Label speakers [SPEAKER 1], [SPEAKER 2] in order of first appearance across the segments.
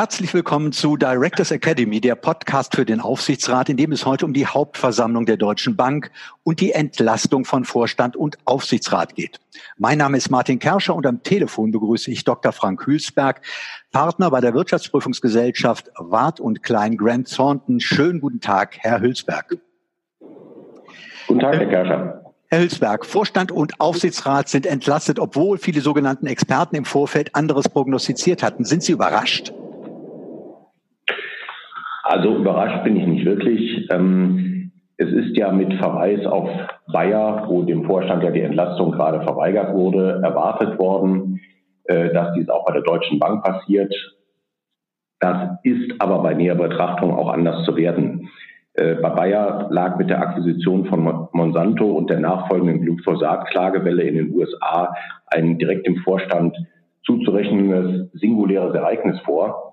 [SPEAKER 1] Herzlich willkommen zu Directors Academy, der Podcast für den Aufsichtsrat, in dem es heute um die Hauptversammlung der Deutschen Bank und die Entlastung von Vorstand und Aufsichtsrat geht. Mein Name ist Martin Kerscher und am Telefon begrüße ich Dr. Frank Hülsberg, Partner bei der Wirtschaftsprüfungsgesellschaft Wart und Klein Grant Thornton. Schönen guten Tag, Herr Hülsberg.
[SPEAKER 2] Guten Tag, Herr Kerscher.
[SPEAKER 1] Herr Hülsberg, Vorstand und Aufsichtsrat sind entlastet, obwohl viele sogenannten Experten im Vorfeld anderes prognostiziert hatten. Sind Sie überrascht?
[SPEAKER 2] Also überrascht bin ich nicht wirklich. Ähm, es ist ja mit Verweis auf Bayer, wo dem Vorstand ja die Entlastung gerade verweigert wurde, erwartet worden, äh, dass dies auch bei der Deutschen Bank passiert. Das ist aber bei näherer Betrachtung auch anders zu werden. Äh, bei Bayer lag mit der Akquisition von Monsanto und der nachfolgenden Glyphosat-Klagewelle in den USA ein direkt im Vorstand zuzurechnendes singuläres Ereignis vor.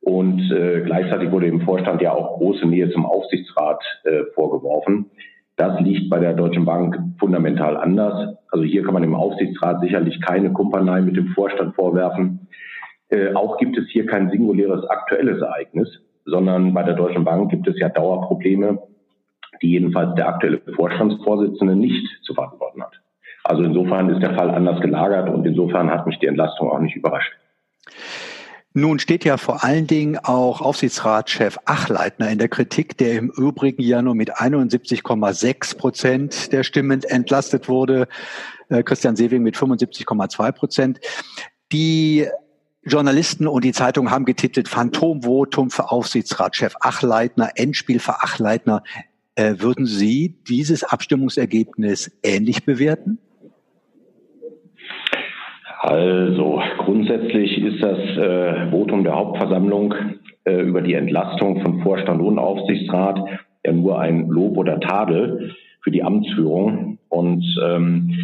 [SPEAKER 2] Und äh, gleichzeitig wurde dem Vorstand ja auch große Nähe zum Aufsichtsrat äh, vorgeworfen. Das liegt bei der Deutschen Bank fundamental anders. Also hier kann man dem Aufsichtsrat sicherlich keine Kumpanei mit dem Vorstand vorwerfen. Äh, auch gibt es hier kein singuläres aktuelles Ereignis, sondern bei der Deutschen Bank gibt es ja Dauerprobleme, die jedenfalls der aktuelle Vorstandsvorsitzende nicht zu verantworten hat. Also insofern ist der Fall anders gelagert und insofern hat mich die Entlastung auch nicht überrascht.
[SPEAKER 1] Nun steht ja vor allen Dingen auch Aufsichtsratschef Achleitner in der Kritik, der im Übrigen ja nur mit 71,6 Prozent der Stimmen entlastet wurde. Äh, Christian Sewing mit 75,2 Prozent. Die Journalisten und die Zeitung haben getitelt Phantomvotum für Aufsichtsratschef Achleitner, Endspiel für Achleitner. Äh, würden Sie dieses Abstimmungsergebnis ähnlich bewerten?
[SPEAKER 2] Also grundsätzlich ist das äh, Votum der Hauptversammlung äh, über die Entlastung von Vorstand und Aufsichtsrat ja nur ein Lob oder Tadel für die Amtsführung. Und ähm,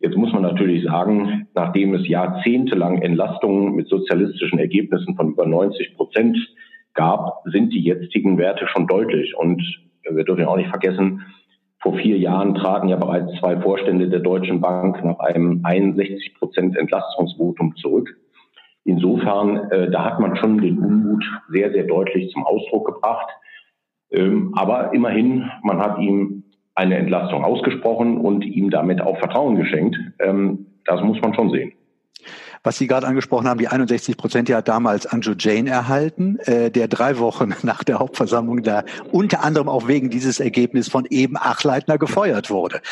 [SPEAKER 2] jetzt muss man natürlich sagen, nachdem es jahrzehntelang Entlastungen mit sozialistischen Ergebnissen von über 90 Prozent gab, sind die jetzigen Werte schon deutlich. Und wir dürfen ja auch nicht vergessen, vor vier Jahren traten ja bereits zwei Vorstände der Deutschen Bank nach einem 61 Prozent Entlastungsvotum zurück. Insofern, äh, da hat man schon den Unmut sehr, sehr deutlich zum Ausdruck gebracht. Ähm, aber immerhin, man hat ihm eine Entlastung ausgesprochen und ihm damit auch Vertrauen geschenkt. Ähm, das muss man schon sehen.
[SPEAKER 1] Was Sie gerade angesprochen haben, die 61 Prozent ja damals Andrew Jane erhalten, äh, der drei Wochen nach der Hauptversammlung da unter anderem auch wegen dieses Ergebnisses von eben Achleitner gefeuert wurde.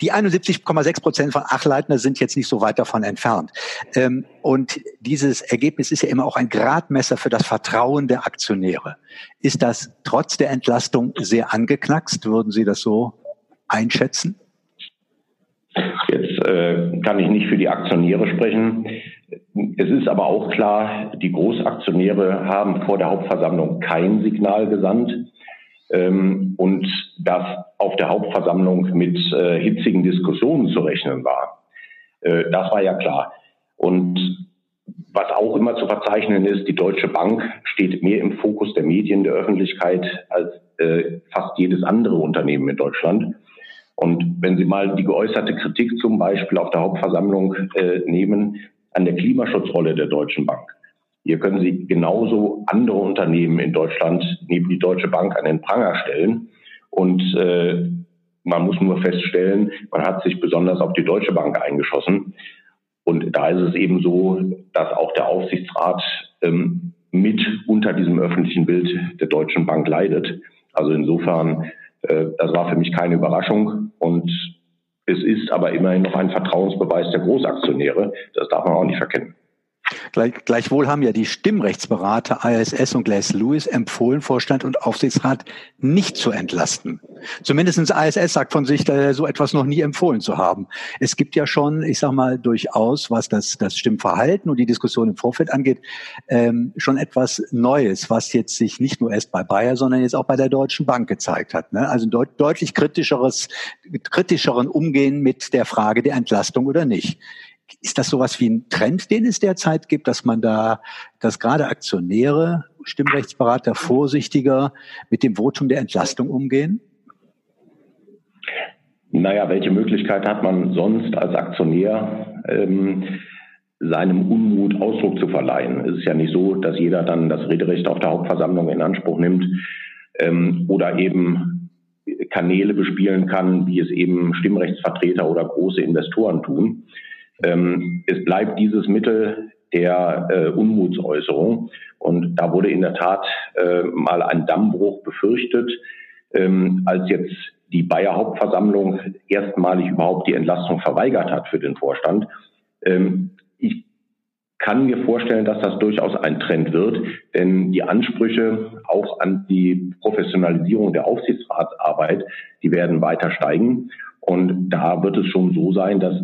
[SPEAKER 1] Die 71,6 Prozent von Achleitner sind jetzt nicht so weit davon entfernt. Ähm, und dieses Ergebnis ist ja immer auch ein Gradmesser für das Vertrauen der Aktionäre. Ist das trotz der Entlastung sehr angeknackst? Würden Sie das so einschätzen?
[SPEAKER 2] Äh, kann ich nicht für die Aktionäre sprechen. Es ist aber auch klar, die Großaktionäre haben vor der Hauptversammlung kein Signal gesandt ähm, und dass auf der Hauptversammlung mit äh, hitzigen Diskussionen zu rechnen war. Äh, das war ja klar. Und was auch immer zu verzeichnen ist, die Deutsche Bank steht mehr im Fokus der Medien, der Öffentlichkeit als äh, fast jedes andere Unternehmen in Deutschland. Und wenn Sie mal die geäußerte Kritik zum Beispiel auf der Hauptversammlung äh, nehmen an der Klimaschutzrolle der Deutschen Bank. Hier können Sie genauso andere Unternehmen in Deutschland neben die Deutsche Bank an den Pranger stellen. Und äh, man muss nur feststellen, man hat sich besonders auf die Deutsche Bank eingeschossen. Und da ist es eben so, dass auch der Aufsichtsrat ähm, mit unter diesem öffentlichen Bild der Deutschen Bank leidet. Also insofern äh, das war für mich keine Überraschung und es ist aber immerhin noch ein Vertrauensbeweis der Großaktionäre. Das darf man auch nicht verkennen.
[SPEAKER 1] Gleich, gleichwohl haben ja die Stimmrechtsberater ISS und Glass Lewis empfohlen, Vorstand und Aufsichtsrat nicht zu entlasten. Zumindest ISS sagt von sich, so etwas noch nie empfohlen zu haben. Es gibt ja schon, ich sag mal, durchaus, was das, das Stimmverhalten und die Diskussion im Vorfeld angeht, ähm, schon etwas Neues, was jetzt sich nicht nur erst bei Bayer, sondern jetzt auch bei der Deutschen Bank gezeigt hat. Ne? Also deut deutlich kritischeres, kritischeren Umgehen mit der Frage der Entlastung oder nicht. Ist das sowas wie ein Trend, den es derzeit gibt, dass man da, dass gerade Aktionäre, Stimmrechtsberater vorsichtiger mit dem Votum der Entlastung umgehen?
[SPEAKER 2] Naja, welche Möglichkeit hat man sonst als Aktionär, ähm, seinem Unmut Ausdruck zu verleihen. Es ist ja nicht so, dass jeder dann das Rederecht auf der Hauptversammlung in Anspruch nimmt ähm, oder eben Kanäle bespielen kann, wie es eben Stimmrechtsvertreter oder große Investoren tun. Ähm, es bleibt dieses Mittel der äh, Unmutsäußerung. Und da wurde in der Tat äh, mal ein Dammbruch befürchtet, ähm, als jetzt die Bayer Hauptversammlung erstmalig überhaupt die Entlastung verweigert hat für den Vorstand. Ähm, ich kann mir vorstellen, dass das durchaus ein Trend wird, denn die Ansprüche auch an die Professionalisierung der Aufsichtsratsarbeit, die werden weiter steigen. Und da wird es schon so sein, dass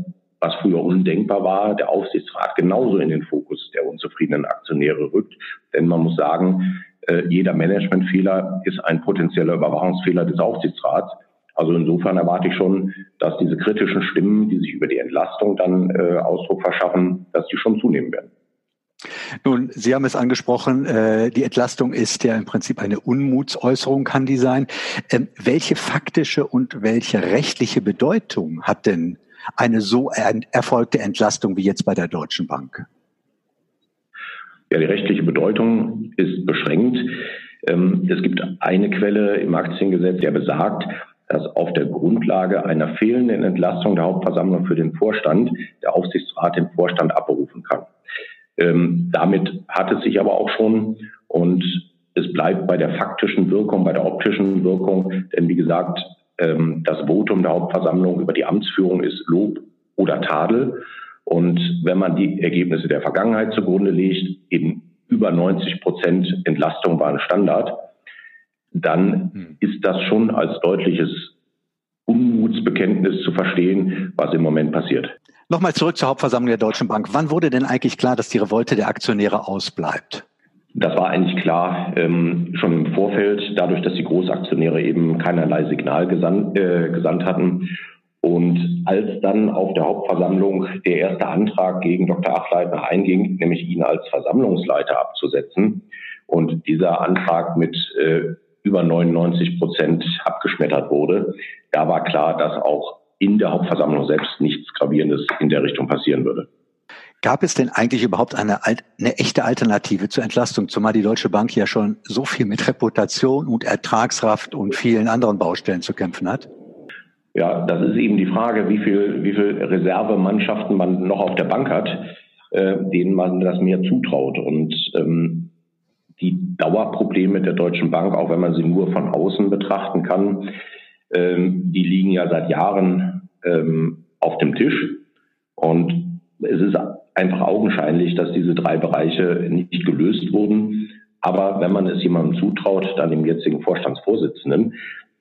[SPEAKER 2] was früher undenkbar war, der Aufsichtsrat genauso in den Fokus der unzufriedenen Aktionäre rückt. Denn man muss sagen, äh, jeder Managementfehler ist ein potenzieller Überwachungsfehler des Aufsichtsrats. Also insofern erwarte ich schon, dass diese kritischen Stimmen, die sich über die Entlastung dann äh, Ausdruck verschaffen, dass die schon zunehmen werden.
[SPEAKER 1] Nun, Sie haben es angesprochen, äh, die Entlastung ist ja im Prinzip eine Unmutsäußerung, kann die sein. Ähm, welche faktische und welche rechtliche Bedeutung hat denn eine so erfolgte Entlastung wie jetzt bei der Deutschen Bank?
[SPEAKER 2] Ja, die rechtliche Bedeutung ist beschränkt. Ähm, es gibt eine Quelle im Aktiengesetz, der besagt, dass auf der Grundlage einer fehlenden Entlastung der Hauptversammlung für den Vorstand der Aufsichtsrat den Vorstand abberufen kann. Ähm, damit hat es sich aber auch schon und es bleibt bei der faktischen Wirkung, bei der optischen Wirkung, denn wie gesagt, das Votum der Hauptversammlung über die Amtsführung ist Lob oder Tadel. Und wenn man die Ergebnisse der Vergangenheit zugrunde legt, eben über 90 Prozent Entlastung waren Standard, dann hm. ist das schon als deutliches Unmutsbekenntnis zu verstehen, was im Moment passiert.
[SPEAKER 1] Nochmal zurück zur Hauptversammlung der Deutschen Bank. Wann wurde denn eigentlich klar, dass die Revolte der Aktionäre ausbleibt?
[SPEAKER 2] Das war eigentlich klar ähm, schon im Vorfeld, dadurch, dass die Großaktionäre eben keinerlei Signal gesandt, äh, gesandt hatten. Und als dann auf der Hauptversammlung der erste Antrag gegen Dr. Achleitner einging, nämlich ihn als Versammlungsleiter abzusetzen, und dieser Antrag mit äh, über 99 Prozent abgeschmettert wurde, da war klar, dass auch in der Hauptversammlung selbst nichts Gravierendes in der Richtung passieren würde.
[SPEAKER 1] Gab es denn eigentlich überhaupt eine, eine echte Alternative zur Entlastung, zumal die Deutsche Bank ja schon so viel mit Reputation und Ertragskraft und vielen anderen Baustellen zu kämpfen hat?
[SPEAKER 2] Ja, das ist eben die Frage, wie viel, wie viel Reservemannschaften man noch auf der Bank hat, äh, denen man das mehr zutraut. Und ähm, die Dauerprobleme der Deutschen Bank, auch wenn man sie nur von außen betrachten kann, ähm, die liegen ja seit Jahren ähm, auf dem Tisch. Und es ist einfach augenscheinlich, dass diese drei Bereiche nicht gelöst wurden. Aber wenn man es jemandem zutraut, dann dem jetzigen Vorstandsvorsitzenden,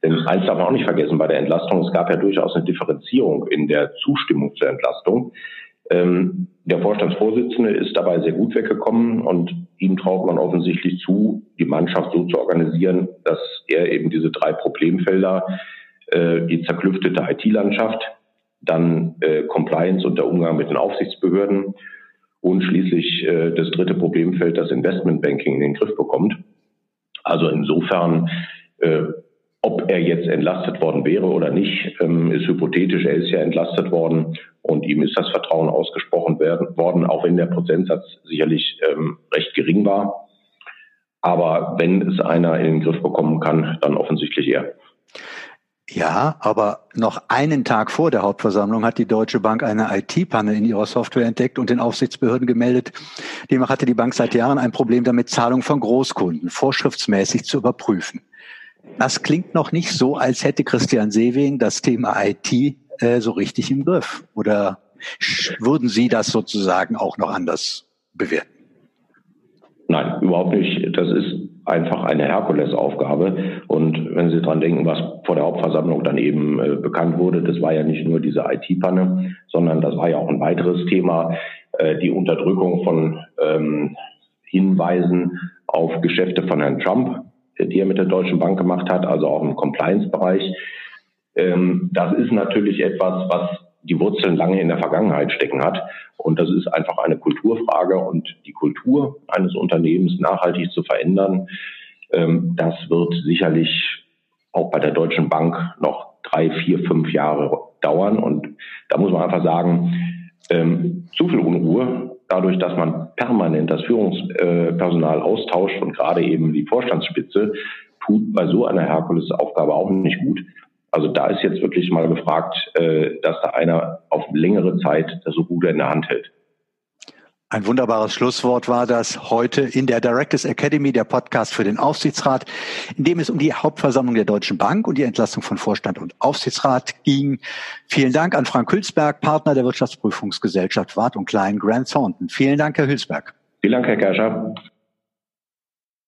[SPEAKER 2] denn eins darf man auch nicht vergessen bei der Entlastung, es gab ja durchaus eine Differenzierung in der Zustimmung zur Entlastung. Ähm, der Vorstandsvorsitzende ist dabei sehr gut weggekommen und ihm traut man offensichtlich zu, die Mannschaft so zu organisieren, dass er eben diese drei Problemfelder, äh, die zerklüftete IT-Landschaft, dann äh, Compliance und der Umgang mit den Aufsichtsbehörden und schließlich äh, das dritte Problemfeld, das Investmentbanking in den Griff bekommt. Also insofern, äh, ob er jetzt entlastet worden wäre oder nicht, ähm, ist hypothetisch. Er ist ja entlastet worden und ihm ist das Vertrauen ausgesprochen werden, worden, auch wenn der Prozentsatz sicherlich ähm, recht gering war. Aber wenn es einer in den Griff bekommen kann, dann offensichtlich er.
[SPEAKER 1] Ja, aber noch einen Tag vor der Hauptversammlung hat die Deutsche Bank eine IT-Panne in ihrer Software entdeckt und den Aufsichtsbehörden gemeldet. Demnach hatte die Bank seit Jahren ein Problem damit, Zahlungen von Großkunden vorschriftsmäßig zu überprüfen. Das klingt noch nicht so, als hätte Christian Sewing das Thema IT äh, so richtig im Griff. Oder würden Sie das sozusagen auch noch anders bewerten?
[SPEAKER 2] Nein, überhaupt nicht. Das ist einfach eine Herkulesaufgabe. Und wenn Sie dran denken, was vor der Hauptversammlung dann eben äh, bekannt wurde, das war ja nicht nur diese IT-Panne, sondern das war ja auch ein weiteres Thema, äh, die Unterdrückung von ähm, Hinweisen auf Geschäfte von Herrn Trump, die er mit der Deutschen Bank gemacht hat, also auch im Compliance-Bereich. Ähm, das ist natürlich etwas, was die Wurzeln lange in der Vergangenheit stecken hat. Und das ist einfach eine Kulturfrage und die Kultur eines Unternehmens nachhaltig zu verändern, ähm, das wird sicherlich auch bei der Deutschen Bank noch drei, vier, fünf Jahre dauern. Und da muss man einfach sagen, ähm, zu viel Unruhe dadurch, dass man permanent das Führungspersonal austauscht und gerade eben die Vorstandsspitze, tut bei so einer Herkulesaufgabe auch nicht gut. Also da ist jetzt wirklich mal gefragt, äh, dass da einer auf längere Zeit das so gut in der Hand hält.
[SPEAKER 1] Ein wunderbares Schlusswort war das heute in der Directors Academy, der Podcast für den Aufsichtsrat, in dem es um die Hauptversammlung der Deutschen Bank und die Entlastung von Vorstand und Aufsichtsrat ging. Vielen Dank an Frank Hülsberg, Partner der Wirtschaftsprüfungsgesellschaft Wart und Klein Grant Thornton. Vielen Dank, Herr Hülsberg.
[SPEAKER 2] Vielen Dank, Herr Kerscher.